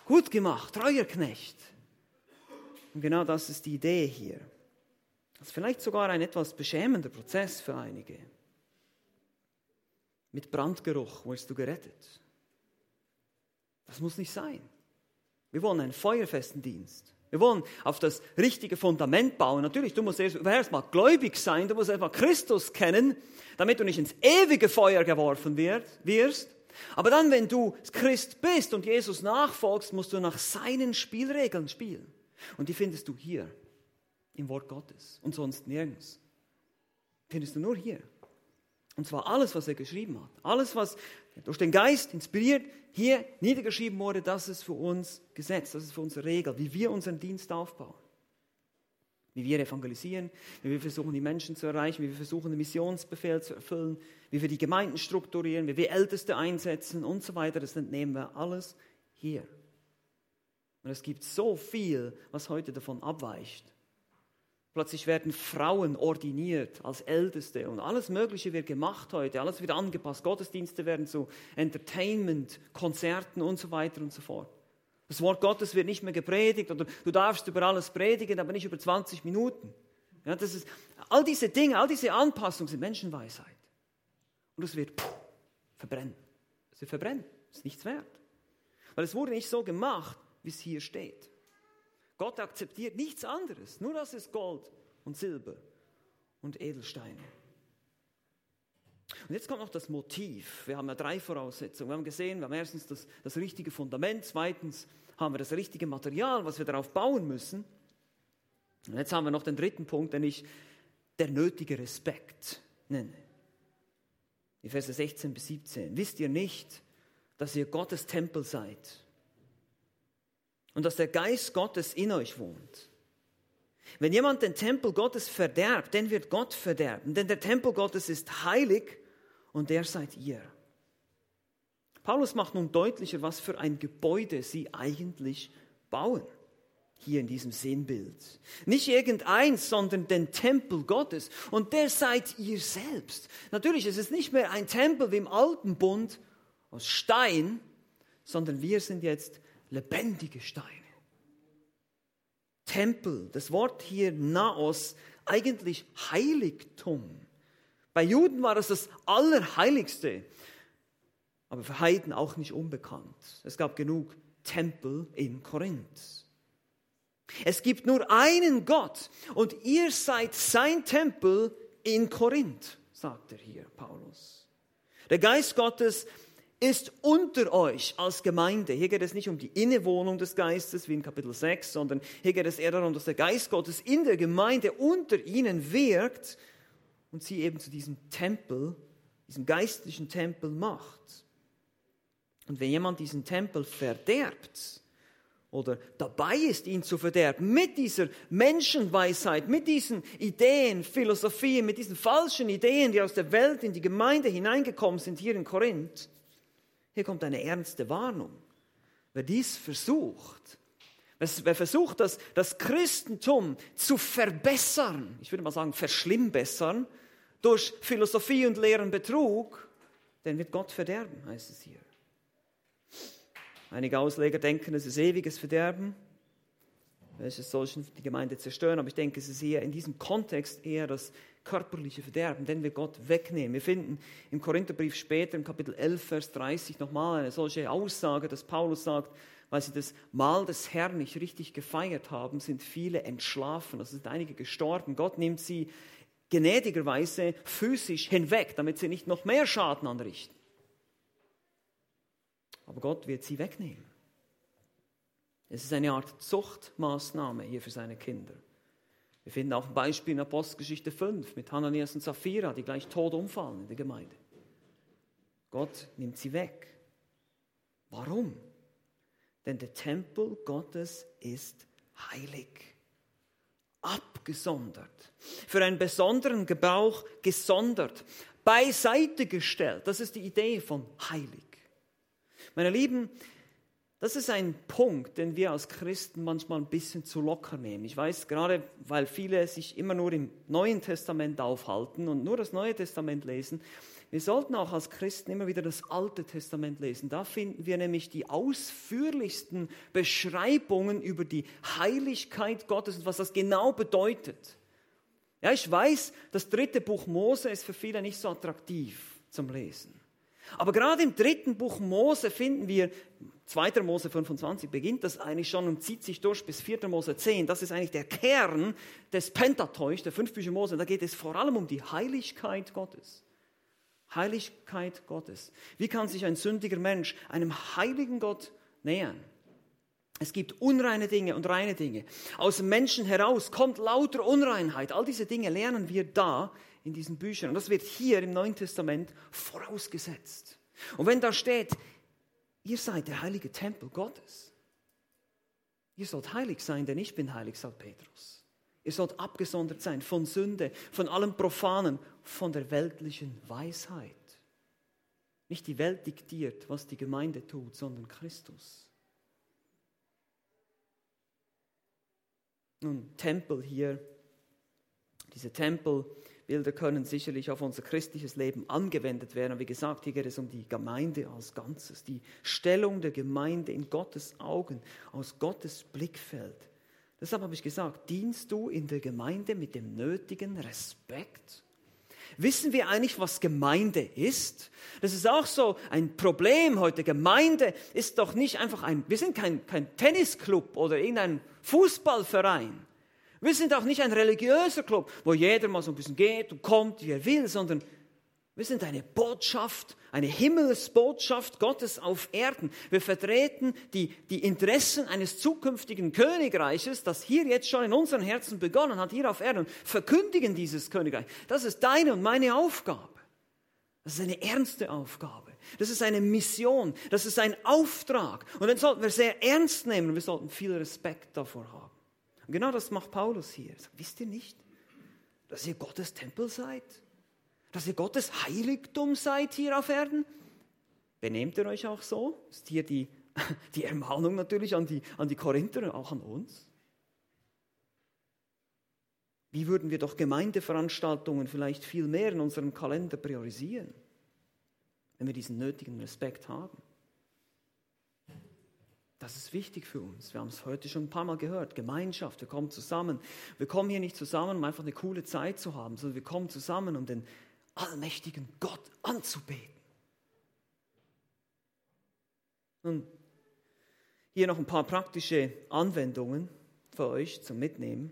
gut gemacht, treuer Knecht. Und genau das ist die Idee hier. Das ist vielleicht sogar ein etwas beschämender Prozess für einige. Mit Brandgeruch wirst du gerettet. Das muss nicht sein. Wir wollen einen feuerfesten Dienst. Wir wollen auf das richtige Fundament bauen. Natürlich, du musst erst mal gläubig sein, du musst erst mal Christus kennen, damit du nicht ins ewige Feuer geworfen wirst. Aber dann, wenn du Christ bist und Jesus nachfolgst, musst du nach seinen Spielregeln spielen. Und die findest du hier im Wort Gottes und sonst nirgends. Findest du nur hier. Und zwar alles, was er geschrieben hat. Alles, was durch den Geist inspiriert hier niedergeschrieben wurde, das ist für uns Gesetz, das ist für uns Regel, wie wir unseren Dienst aufbauen. Wie wir evangelisieren, wie wir versuchen, die Menschen zu erreichen, wie wir versuchen, den Missionsbefehl zu erfüllen, wie wir die Gemeinden strukturieren, wie wir Älteste einsetzen und so weiter. Das entnehmen wir alles hier. Und es gibt so viel, was heute davon abweicht. Plötzlich werden Frauen ordiniert als Älteste und alles Mögliche wird gemacht heute, alles wird angepasst. Gottesdienste werden zu Entertainment, Konzerten und so weiter und so fort. Das Wort Gottes wird nicht mehr gepredigt oder du darfst über alles predigen, aber nicht über 20 Minuten. Ja, das ist, all diese Dinge, all diese Anpassungen sind Menschenweisheit. Und es wird puh, verbrennen. Es wird verbrennen. Es ist nichts wert. Weil es wurde nicht so gemacht, wie es hier steht. Gott akzeptiert nichts anderes, nur das ist Gold und Silber und Edelsteine. Und jetzt kommt noch das Motiv. Wir haben ja drei Voraussetzungen. Wir haben gesehen, wir haben erstens das, das richtige Fundament, zweitens haben wir das richtige Material, was wir darauf bauen müssen. Und jetzt haben wir noch den dritten Punkt, den ich der nötige Respekt nenne. Die Verse 16 bis 17. Wisst ihr nicht, dass ihr Gottes Tempel seid und dass der Geist Gottes in euch wohnt? Wenn jemand den Tempel Gottes verderbt, dann wird Gott verderben, denn der Tempel Gottes ist heilig und der seid ihr. Paulus macht nun deutlicher, was für ein Gebäude sie eigentlich bauen hier in diesem Sinnbild. Nicht irgendeins, sondern den Tempel Gottes. Und der seid ihr selbst. Natürlich ist es nicht mehr ein Tempel wie im alten Bund aus Stein, sondern wir sind jetzt lebendige Steine. Tempel, das Wort hier Naos, eigentlich Heiligtum. Bei Juden war es das Allerheiligste, aber für Heiden auch nicht unbekannt. Es gab genug Tempel in Korinth. Es gibt nur einen Gott und ihr seid sein Tempel in Korinth, sagt er hier, Paulus. Der Geist Gottes ist unter euch als Gemeinde. Hier geht es nicht um die Innewohnung des Geistes wie in Kapitel 6, sondern hier geht es eher darum, dass der Geist Gottes in der Gemeinde unter ihnen wirkt und sie eben zu diesem Tempel, diesem geistlichen Tempel macht. Und wenn jemand diesen Tempel verderbt, oder dabei ist, ihn zu verderben, mit dieser Menschenweisheit, mit diesen Ideen, Philosophien, mit diesen falschen Ideen, die aus der Welt in die Gemeinde hineingekommen sind, hier in Korinth, hier kommt eine ernste Warnung. Wer dies versucht, wer versucht, das, das Christentum zu verbessern, ich würde mal sagen verschlimmbessern, durch Philosophie und leeren Betrug, den wird Gott verderben, heißt es hier. Einige Ausleger denken, es ist ewiges Verderben, welches solchen die Gemeinde zerstören. Aber ich denke, es ist eher in diesem Kontext eher das körperliche Verderben, den wir Gott wegnehmen. Wir finden im Korintherbrief später, im Kapitel 11, Vers 30, nochmal eine solche Aussage, dass Paulus sagt, weil sie das Mahl des Herrn nicht richtig gefeiert haben, sind viele entschlafen. Es sind einige gestorben. Gott nimmt sie gnädigerweise physisch hinweg, damit sie nicht noch mehr Schaden anrichten. Aber Gott wird sie wegnehmen. Es ist eine Art Zuchtmaßnahme hier für seine Kinder. Wir finden auch ein Beispiel in Apostelgeschichte 5 mit Hananias und Sapphira, die gleich tot umfallen in der Gemeinde. Gott nimmt sie weg. Warum? Denn der Tempel Gottes ist heilig, abgesondert, für einen besonderen Gebrauch gesondert, beiseite gestellt. Das ist die Idee von heilig. Meine Lieben, das ist ein Punkt, den wir als Christen manchmal ein bisschen zu locker nehmen. Ich weiß, gerade weil viele sich immer nur im Neuen Testament aufhalten und nur das Neue Testament lesen, wir sollten auch als Christen immer wieder das Alte Testament lesen. Da finden wir nämlich die ausführlichsten Beschreibungen über die Heiligkeit Gottes und was das genau bedeutet. Ja, ich weiß, das dritte Buch Mose ist für viele nicht so attraktiv zum Lesen. Aber gerade im dritten Buch Mose finden wir, 2. Mose 25 beginnt das eigentlich schon und zieht sich durch bis 4. Mose 10. Das ist eigentlich der Kern des Pentateuch, der fünf Bücher Mose. Da geht es vor allem um die Heiligkeit Gottes. Heiligkeit Gottes. Wie kann sich ein sündiger Mensch einem heiligen Gott nähern? Es gibt unreine Dinge und reine Dinge. Aus dem Menschen heraus kommt lauter Unreinheit. All diese Dinge lernen wir da in diesen Büchern. Und das wird hier im Neuen Testament vorausgesetzt. Und wenn da steht, ihr seid der heilige Tempel Gottes, ihr sollt heilig sein, denn ich bin heilig, sagt Petrus. Ihr sollt abgesondert sein von Sünde, von allem Profanen, von der weltlichen Weisheit. Nicht die Welt diktiert, was die Gemeinde tut, sondern Christus. Nun, Tempel hier Diese Tempelbilder können sicherlich auf unser christliches Leben angewendet werden. Und wie gesagt, hier geht es um die Gemeinde als Ganzes, die Stellung der Gemeinde in Gottes Augen, aus Gottes Blickfeld. Deshalb habe ich gesagt, dienst du in der Gemeinde mit dem nötigen Respekt? Wissen wir eigentlich, was Gemeinde ist? Das ist auch so ein Problem heute. Gemeinde ist doch nicht einfach ein, wir sind kein, kein Tennisclub oder irgendein Fußballverein. Wir sind auch nicht ein religiöser Club, wo jeder mal so ein bisschen geht und kommt, wie er will, sondern wir sind eine Botschaft, eine Himmelsbotschaft Gottes auf Erden. Wir vertreten die, die Interessen eines zukünftigen Königreiches, das hier jetzt schon in unseren Herzen begonnen hat, hier auf Erden, und verkündigen dieses Königreich. Das ist deine und meine Aufgabe. Das ist eine ernste Aufgabe. Das ist eine Mission. Das ist ein Auftrag. Und den sollten wir sehr ernst nehmen. Wir sollten viel Respekt davor haben. Und genau das macht Paulus hier. Sagt, wisst ihr nicht, dass ihr Gottes Tempel seid? dass ihr Gottes Heiligtum seid hier auf Erden? Benehmt ihr euch auch so? Ist hier die, die Ermahnung natürlich an die, an die Korinther und auch an uns? Wie würden wir doch Gemeindeveranstaltungen vielleicht viel mehr in unserem Kalender priorisieren, wenn wir diesen nötigen Respekt haben? Das ist wichtig für uns. Wir haben es heute schon ein paar Mal gehört. Gemeinschaft, wir kommen zusammen. Wir kommen hier nicht zusammen, um einfach eine coole Zeit zu haben, sondern wir kommen zusammen, um den allmächtigen Gott anzubeten. Und hier noch ein paar praktische Anwendungen für euch zum Mitnehmen.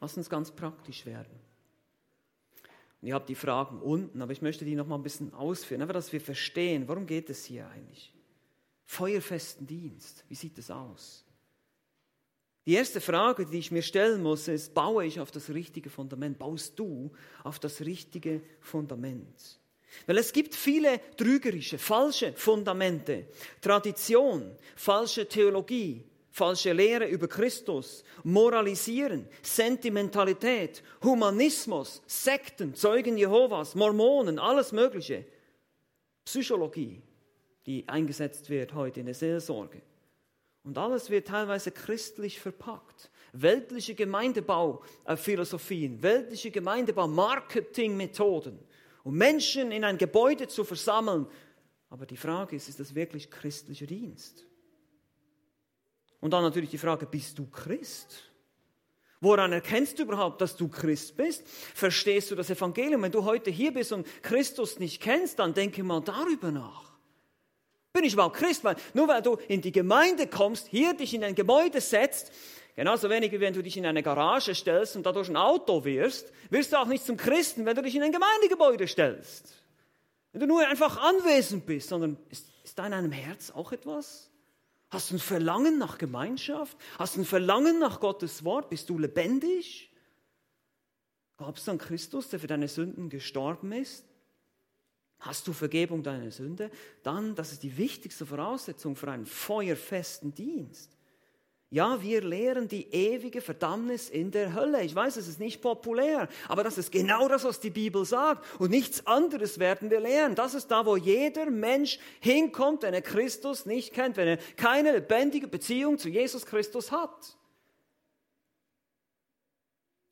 Lass uns ganz praktisch werden. Und ihr habt die Fragen unten, aber ich möchte die noch mal ein bisschen ausführen, einfach, dass wir verstehen, worum geht es hier eigentlich? Feuerfesten Dienst, wie sieht es aus? Die erste Frage, die ich mir stellen muss, ist, baue ich auf das richtige Fundament? Baust du auf das richtige Fundament? Weil es gibt viele trügerische, falsche Fundamente. Tradition, falsche Theologie, falsche Lehre über Christus, Moralisieren, Sentimentalität, Humanismus, Sekten, Zeugen Jehovas, Mormonen, alles Mögliche. Psychologie, die eingesetzt wird heute in der Seelsorge. Und alles wird teilweise christlich verpackt. Weltliche Gemeindebau-Philosophien, weltliche Gemeindebau-Marketing-Methoden, um Menschen in ein Gebäude zu versammeln. Aber die Frage ist, ist das wirklich christlicher Dienst? Und dann natürlich die Frage, bist du Christ? Woran erkennst du überhaupt, dass du Christ bist? Verstehst du das Evangelium? Wenn du heute hier bist und Christus nicht kennst, dann denke mal darüber nach. Bin ich überhaupt Christ? Weil nur weil du in die Gemeinde kommst, hier dich in ein Gebäude setzt, genauso wenig wie wenn du dich in eine Garage stellst und dadurch ein Auto wirst, wirst du auch nicht zum Christen, wenn du dich in ein Gemeindegebäude stellst. Wenn du nur einfach anwesend bist, sondern ist, ist da in deinem Herz auch etwas? Hast du ein Verlangen nach Gemeinschaft? Hast du ein Verlangen nach Gottes Wort? Bist du lebendig? Glaubst du an Christus, der für deine Sünden gestorben ist? Hast du Vergebung deiner Sünde? Dann, das ist die wichtigste Voraussetzung für einen feuerfesten Dienst. Ja, wir lehren die ewige Verdammnis in der Hölle. Ich weiß, es ist nicht populär, aber das ist genau das, was die Bibel sagt. Und nichts anderes werden wir lehren. Das ist da, wo jeder Mensch hinkommt, wenn er Christus nicht kennt, wenn er keine lebendige Beziehung zu Jesus Christus hat.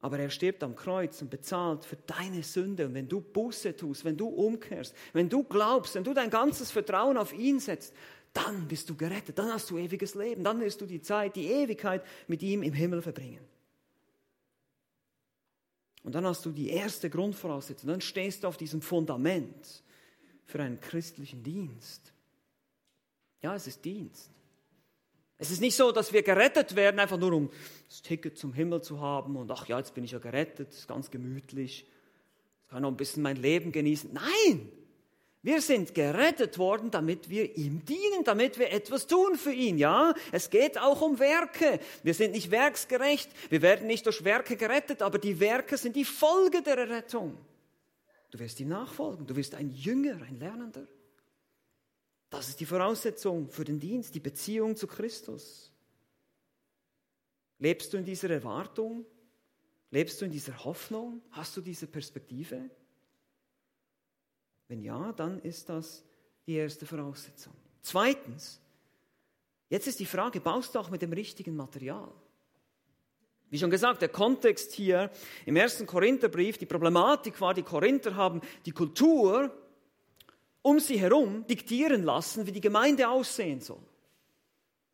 Aber er stirbt am Kreuz und bezahlt für deine Sünde. Und wenn du Buße tust, wenn du umkehrst, wenn du glaubst, wenn du dein ganzes Vertrauen auf ihn setzt, dann bist du gerettet, dann hast du ewiges Leben, dann wirst du die Zeit, die Ewigkeit mit ihm im Himmel verbringen. Und dann hast du die erste Grundvoraussetzung, dann stehst du auf diesem Fundament für einen christlichen Dienst. Ja, es ist Dienst. Es ist nicht so, dass wir gerettet werden, einfach nur um das Ticket zum Himmel zu haben und ach ja, jetzt bin ich ja gerettet, ist ganz gemütlich, ich kann noch ein bisschen mein Leben genießen. Nein! Wir sind gerettet worden, damit wir ihm dienen, damit wir etwas tun für ihn. Ja, es geht auch um Werke. Wir sind nicht werksgerecht. Wir werden nicht durch Werke gerettet, aber die Werke sind die Folge der Errettung. Du wirst ihm nachfolgen. Du wirst ein Jünger, ein Lernender. Das ist die Voraussetzung für den Dienst, die Beziehung zu Christus. Lebst du in dieser Erwartung? Lebst du in dieser Hoffnung? Hast du diese Perspektive? Wenn ja, dann ist das die erste Voraussetzung. Zweitens, jetzt ist die Frage, baust du auch mit dem richtigen Material? Wie schon gesagt, der Kontext hier im ersten Korintherbrief, die Problematik war, die Korinther haben die Kultur um sie herum diktieren lassen, wie die Gemeinde aussehen soll.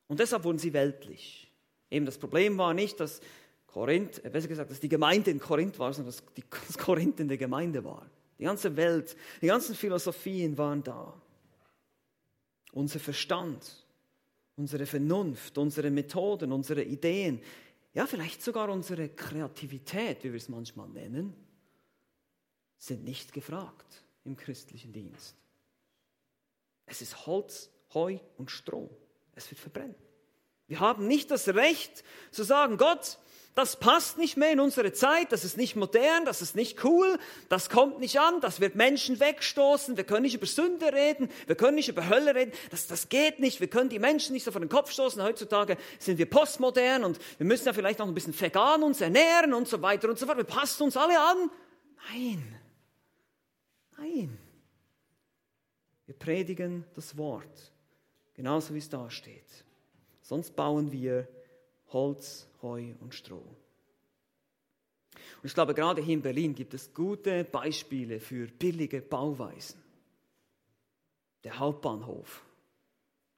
Und deshalb wurden sie weltlich. Eben das Problem war nicht, dass Korinth, äh, besser gesagt, dass die Gemeinde in Korinth war, sondern dass, die, dass Korinth in der Gemeinde war. Die ganze Welt, die ganzen Philosophien waren da. Unser Verstand, unsere Vernunft, unsere Methoden, unsere Ideen, ja vielleicht sogar unsere Kreativität, wie wir es manchmal nennen, sind nicht gefragt im christlichen Dienst. Es ist Holz, Heu und Stroh. Es wird verbrennen. Wir haben nicht das Recht zu sagen, Gott, das passt nicht mehr in unsere Zeit, das ist nicht modern, das ist nicht cool, das kommt nicht an, das wird Menschen wegstoßen, wir können nicht über Sünde reden, wir können nicht über Hölle reden, das, das geht nicht, wir können die Menschen nicht so vor den Kopf stoßen, heutzutage sind wir postmodern und wir müssen ja vielleicht noch ein bisschen vegan uns ernähren und so weiter und so fort, wir passen uns alle an. Nein, nein. Wir predigen das Wort, genauso wie es da steht. Sonst bauen wir Holz, Heu und Stroh. Und ich glaube, gerade hier in Berlin gibt es gute Beispiele für billige Bauweisen. Der Hauptbahnhof.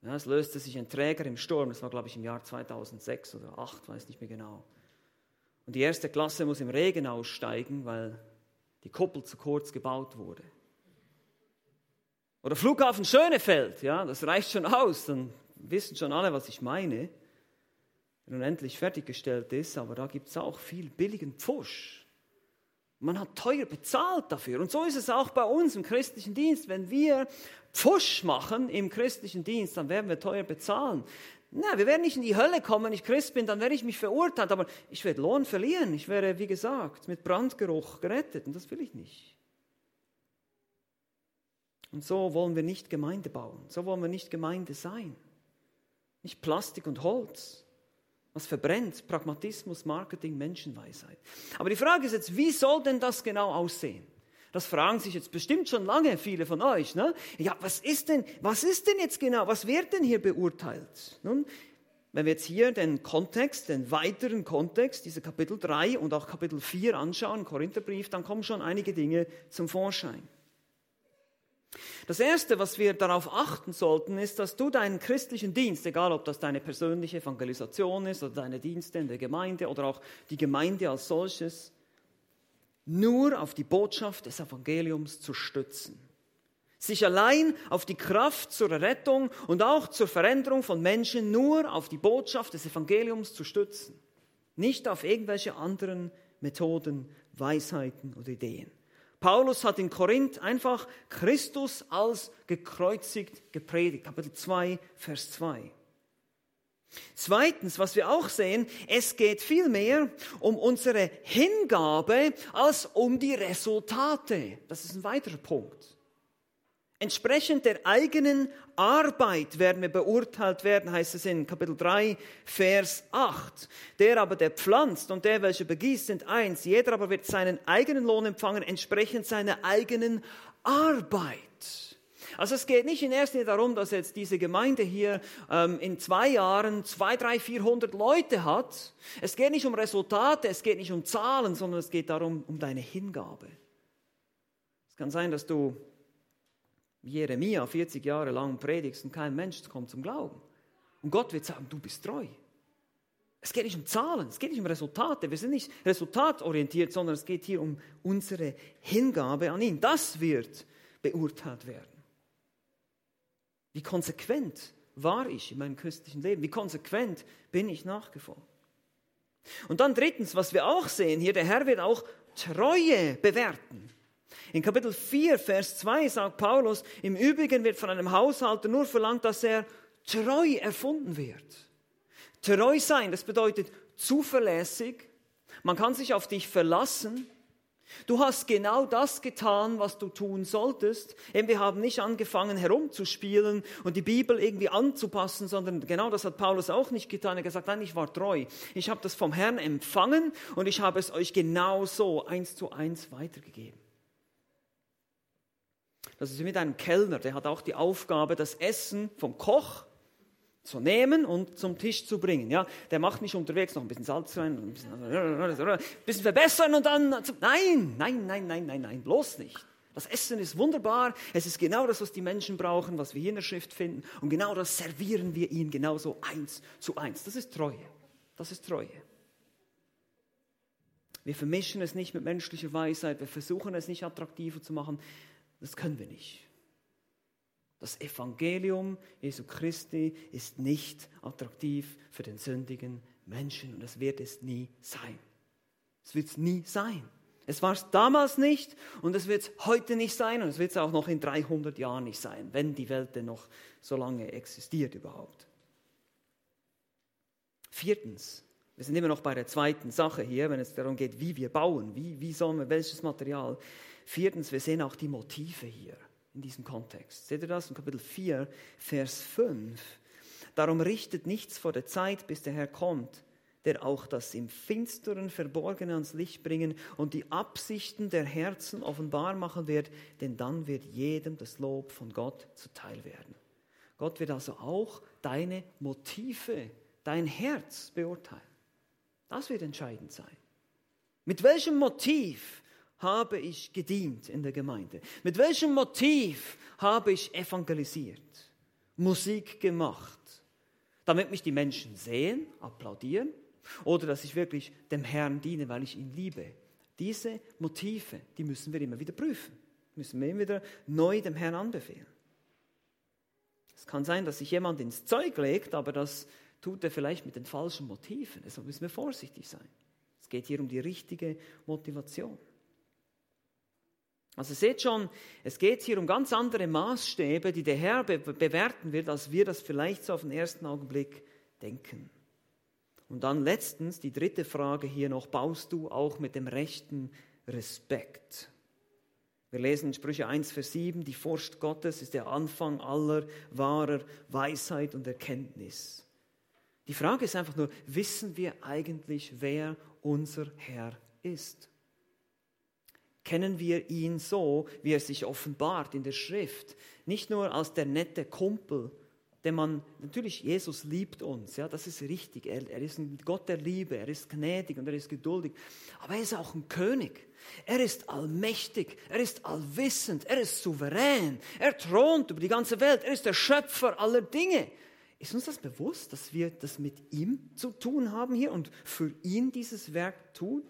Ja, es löste sich ein Träger im Sturm, das war, glaube ich, im Jahr 2006 oder 2008, weiß nicht mehr genau. Und die erste Klasse muss im Regen aussteigen, weil die Kuppel zu kurz gebaut wurde. Oder Flughafen Schönefeld, ja, das reicht schon aus, dann wissen schon alle, was ich meine nun endlich fertiggestellt ist, aber da gibt es auch viel billigen Pfusch. Man hat teuer bezahlt dafür. Und so ist es auch bei uns im christlichen Dienst. Wenn wir Pfusch machen im christlichen Dienst, dann werden wir teuer bezahlen. Na, wir werden nicht in die Hölle kommen, wenn ich Christ bin, dann werde ich mich verurteilt, aber ich werde Lohn verlieren. Ich wäre, wie gesagt, mit Brandgeruch gerettet und das will ich nicht. Und so wollen wir nicht Gemeinde bauen, so wollen wir nicht Gemeinde sein. Nicht Plastik und Holz was verbrennt, Pragmatismus, Marketing, Menschenweisheit. Aber die Frage ist jetzt, wie soll denn das genau aussehen? Das fragen sich jetzt bestimmt schon lange viele von euch. Ne? Ja, was ist denn, was ist denn jetzt genau, was wird denn hier beurteilt? Nun, wenn wir jetzt hier den Kontext, den weiteren Kontext, diese Kapitel 3 und auch Kapitel 4 anschauen, Korintherbrief, dann kommen schon einige Dinge zum Vorschein. Das Erste, was wir darauf achten sollten, ist, dass du deinen christlichen Dienst, egal ob das deine persönliche Evangelisation ist oder deine Dienste in der Gemeinde oder auch die Gemeinde als solches, nur auf die Botschaft des Evangeliums zu stützen. Sich allein auf die Kraft zur Rettung und auch zur Veränderung von Menschen nur auf die Botschaft des Evangeliums zu stützen. Nicht auf irgendwelche anderen Methoden, Weisheiten oder Ideen. Paulus hat in Korinth einfach Christus als gekreuzigt gepredigt. Kapitel 2, Vers 2. Zweitens, was wir auch sehen, es geht vielmehr um unsere Hingabe als um die Resultate. Das ist ein weiterer Punkt. Entsprechend der eigenen Arbeit werden wir beurteilt werden, heißt es in Kapitel 3, Vers 8. Der aber, der pflanzt und der, welcher begießt, sind eins. Jeder aber wird seinen eigenen Lohn empfangen, entsprechend seiner eigenen Arbeit. Also es geht nicht in erster Linie darum, dass jetzt diese Gemeinde hier ähm, in zwei Jahren zwei, drei, vierhundert Leute hat. Es geht nicht um Resultate, es geht nicht um Zahlen, sondern es geht darum, um deine Hingabe. Es kann sein, dass du Jeremia 40 Jahre lang predigst und kein Mensch kommt zum Glauben. Und Gott wird sagen, du bist treu. Es geht nicht um Zahlen, es geht nicht um Resultate. Wir sind nicht resultatorientiert, sondern es geht hier um unsere Hingabe an ihn. Das wird beurteilt werden. Wie konsequent war ich in meinem christlichen Leben? Wie konsequent bin ich nachgefolgt? Und dann drittens, was wir auch sehen hier, der Herr wird auch Treue bewerten. In Kapitel 4, Vers 2 sagt Paulus, im Übrigen wird von einem Haushalter nur verlangt, dass er treu erfunden wird. Treu sein, das bedeutet zuverlässig. Man kann sich auf dich verlassen. Du hast genau das getan, was du tun solltest. Eben, wir haben nicht angefangen herumzuspielen und die Bibel irgendwie anzupassen, sondern genau das hat Paulus auch nicht getan. Er hat gesagt, nein, ich war treu. Ich habe das vom Herrn empfangen und ich habe es euch genau so eins zu eins weitergegeben. Das ist wie mit einem Kellner, der hat auch die Aufgabe, das Essen vom Koch zu nehmen und zum Tisch zu bringen. Ja, der macht nicht unterwegs noch ein bisschen Salz rein, ein bisschen, ein bisschen verbessern und dann. Nein, nein, nein, nein, nein, nein, bloß nicht. Das Essen ist wunderbar. Es ist genau das, was die Menschen brauchen, was wir hier in der Schrift finden. Und genau das servieren wir ihnen genauso eins zu eins. Das ist Treue. Das ist Treue. Wir vermischen es nicht mit menschlicher Weisheit. Wir versuchen es nicht attraktiver zu machen. Das können wir nicht. Das Evangelium Jesu Christi ist nicht attraktiv für den sündigen Menschen und das wird es nie sein. Es wird es nie sein. Es war es damals nicht und es wird es heute nicht sein und es wird es auch noch in 300 Jahren nicht sein, wenn die Welt denn noch so lange existiert überhaupt. Viertens, wir sind immer noch bei der zweiten Sache hier, wenn es darum geht, wie wir bauen, wie, wie sollen wir, welches Material. Viertens, wir sehen auch die Motive hier in diesem Kontext. Seht ihr das in Kapitel 4, Vers 5? Darum richtet nichts vor der Zeit, bis der Herr kommt, der auch das im Finsteren Verborgene ans Licht bringen und die Absichten der Herzen offenbar machen wird, denn dann wird jedem das Lob von Gott zuteil werden. Gott wird also auch deine Motive, dein Herz beurteilen. Das wird entscheidend sein. Mit welchem Motiv habe ich gedient in der Gemeinde? Mit welchem Motiv habe ich evangelisiert, Musik gemacht? Damit mich die Menschen sehen, applaudieren oder dass ich wirklich dem Herrn diene, weil ich ihn liebe. Diese Motive, die müssen wir immer wieder prüfen, müssen wir immer wieder neu dem Herrn anbefehlen. Es kann sein, dass sich jemand ins Zeug legt, aber das tut er vielleicht mit den falschen Motiven. Deshalb müssen wir vorsichtig sein. Es geht hier um die richtige Motivation. Also seht schon, es geht hier um ganz andere Maßstäbe, die der Herr be bewerten wird, als wir das vielleicht so auf den ersten Augenblick denken. Und dann letztens die dritte Frage hier noch, baust du auch mit dem rechten Respekt? Wir lesen in Sprüche 1, Vers 7, die Furcht Gottes ist der Anfang aller wahrer Weisheit und Erkenntnis. Die Frage ist einfach nur, wissen wir eigentlich, wer unser Herr ist? Kennen wir ihn so, wie er sich offenbart in der Schrift. Nicht nur als der nette Kumpel, der man, natürlich, Jesus liebt uns, ja, das ist richtig. Er, er ist ein Gott der Liebe, er ist gnädig und er ist geduldig. Aber er ist auch ein König. Er ist allmächtig, er ist allwissend, er ist souverän, er thront über die ganze Welt, er ist der Schöpfer aller Dinge. Ist uns das bewusst, dass wir das mit ihm zu tun haben hier und für ihn dieses Werk tun?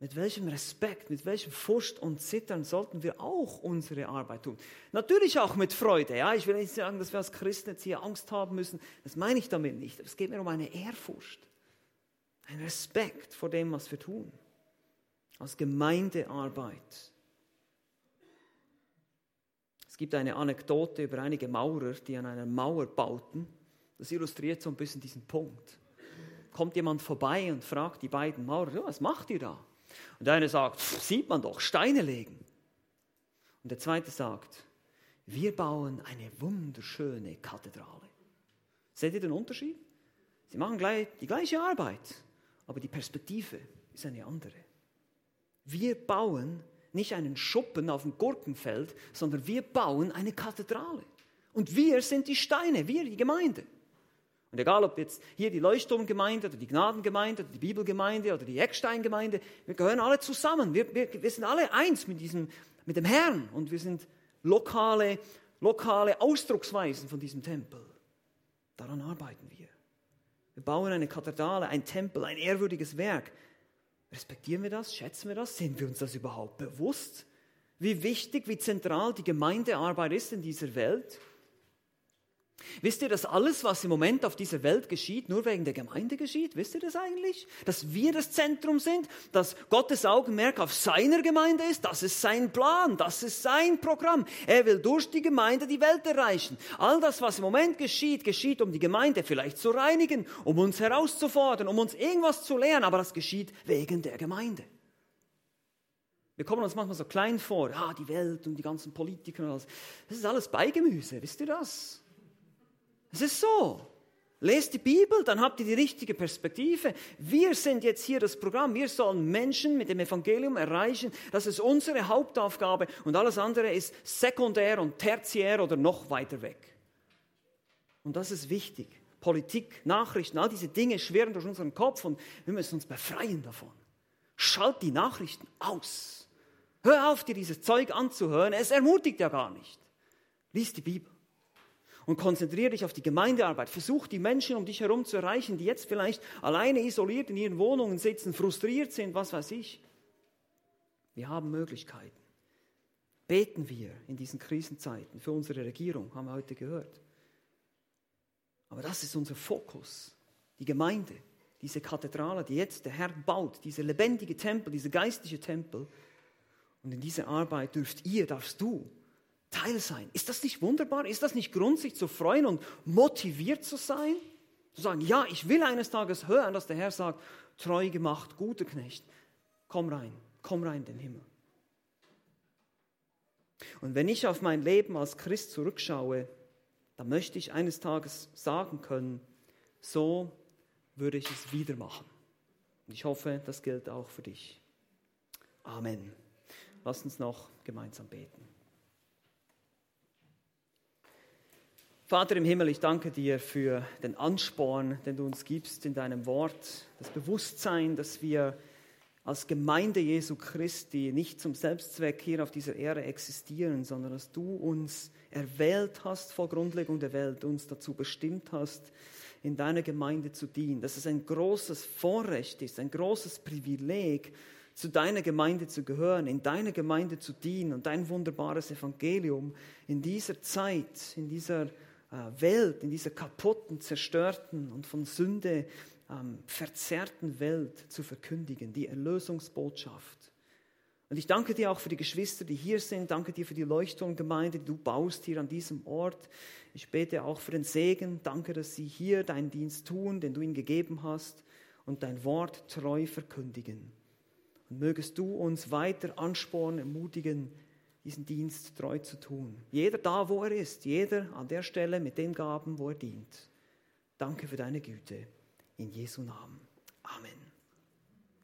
Mit welchem Respekt, mit welchem Furcht und Zittern sollten wir auch unsere Arbeit tun? Natürlich auch mit Freude. Ja? Ich will nicht sagen, dass wir als Christen jetzt hier Angst haben müssen. Das meine ich damit nicht. Es geht mir um eine Ehrfurcht, ein Respekt vor dem, was wir tun. Als Gemeindearbeit. Es gibt eine Anekdote über einige Maurer, die an einer Mauer bauten. Das illustriert so ein bisschen diesen Punkt. Kommt jemand vorbei und fragt die beiden Maurer, was macht ihr da? Und der eine sagt, sieht man doch, Steine legen. Und der zweite sagt, wir bauen eine wunderschöne Kathedrale. Seht ihr den Unterschied? Sie machen gleich die gleiche Arbeit, aber die Perspektive ist eine andere. Wir bauen nicht einen Schuppen auf dem Gurkenfeld, sondern wir bauen eine Kathedrale. Und wir sind die Steine, wir die Gemeinde. Und egal, ob jetzt hier die Leuchtturmgemeinde oder die Gnadengemeinde oder die Bibelgemeinde oder die Ecksteingemeinde, wir gehören alle zusammen. Wir, wir, wir sind alle eins mit, diesem, mit dem Herrn und wir sind lokale, lokale Ausdrucksweisen von diesem Tempel. Daran arbeiten wir. Wir bauen eine Kathedrale, ein Tempel, ein ehrwürdiges Werk. Respektieren wir das? Schätzen wir das? Sind wir uns das überhaupt bewusst? Wie wichtig, wie zentral die Gemeindearbeit ist in dieser Welt? Wisst ihr, dass alles, was im Moment auf dieser Welt geschieht, nur wegen der Gemeinde geschieht? Wisst ihr das eigentlich? Dass wir das Zentrum sind, dass Gottes Augenmerk auf seiner Gemeinde ist, das ist sein Plan, das ist sein Programm. Er will durch die Gemeinde die Welt erreichen. All das, was im Moment geschieht, geschieht, um die Gemeinde vielleicht zu reinigen, um uns herauszufordern, um uns irgendwas zu lernen, aber das geschieht wegen der Gemeinde. Wir kommen uns manchmal so klein vor, ah, die Welt und die ganzen Politiker und alles. Das ist alles Beigemüse, wisst ihr das? Es ist so. Lest die Bibel, dann habt ihr die richtige Perspektive. Wir sind jetzt hier das Programm. Wir sollen Menschen mit dem Evangelium erreichen. Das ist unsere Hauptaufgabe und alles andere ist sekundär und tertiär oder noch weiter weg. Und das ist wichtig. Politik, Nachrichten, all diese Dinge schweren durch unseren Kopf und wir müssen uns befreien davon. Schalt die Nachrichten aus. Hör auf, dir dieses Zeug anzuhören. Es ermutigt ja gar nicht. Lies die Bibel und konzentriere dich auf die Gemeindearbeit. Versuch die Menschen um dich herum zu erreichen, die jetzt vielleicht alleine isoliert in ihren Wohnungen sitzen, frustriert sind, was weiß ich. Wir haben Möglichkeiten. Beten wir in diesen Krisenzeiten für unsere Regierung, haben wir heute gehört. Aber das ist unser Fokus, die Gemeinde, diese Kathedrale, die jetzt der Herr baut, dieser lebendige Tempel, dieser geistliche Tempel. Und in dieser Arbeit dürft ihr, darfst du Teil sein. Ist das nicht wunderbar? Ist das nicht Grund, sich zu freuen und motiviert zu sein? Zu sagen, ja, ich will eines Tages hören, dass der Herr sagt, treu gemacht, guter Knecht, komm rein, komm rein in den Himmel. Und wenn ich auf mein Leben als Christ zurückschaue, dann möchte ich eines Tages sagen können, so würde ich es wieder machen. Und ich hoffe, das gilt auch für dich. Amen. Lass uns noch gemeinsam beten. Vater im Himmel, ich danke dir für den Ansporn, den du uns gibst in deinem Wort, das Bewusstsein, dass wir als Gemeinde Jesu Christi nicht zum Selbstzweck hier auf dieser Erde existieren, sondern dass du uns erwählt hast vor Grundlegung der Welt, uns dazu bestimmt hast, in deiner Gemeinde zu dienen. Dass es ein großes Vorrecht ist, ein großes Privileg, zu deiner Gemeinde zu gehören, in deiner Gemeinde zu dienen und dein wunderbares Evangelium in dieser Zeit, in dieser Welt, in dieser kaputten, zerstörten und von Sünde ähm, verzerrten Welt zu verkündigen, die Erlösungsbotschaft. Und ich danke dir auch für die Geschwister, die hier sind. Danke dir für die Leuchtturmgemeinde, die du baust hier an diesem Ort. Ich bete auch für den Segen. Danke, dass sie hier deinen Dienst tun, den du ihnen gegeben hast und dein Wort treu verkündigen. Und mögest du uns weiter anspornen, ermutigen, diesen Dienst treu zu tun. Jeder da, wo er ist, jeder an der Stelle mit den Gaben, wo er dient. Danke für deine Güte. In Jesu Namen.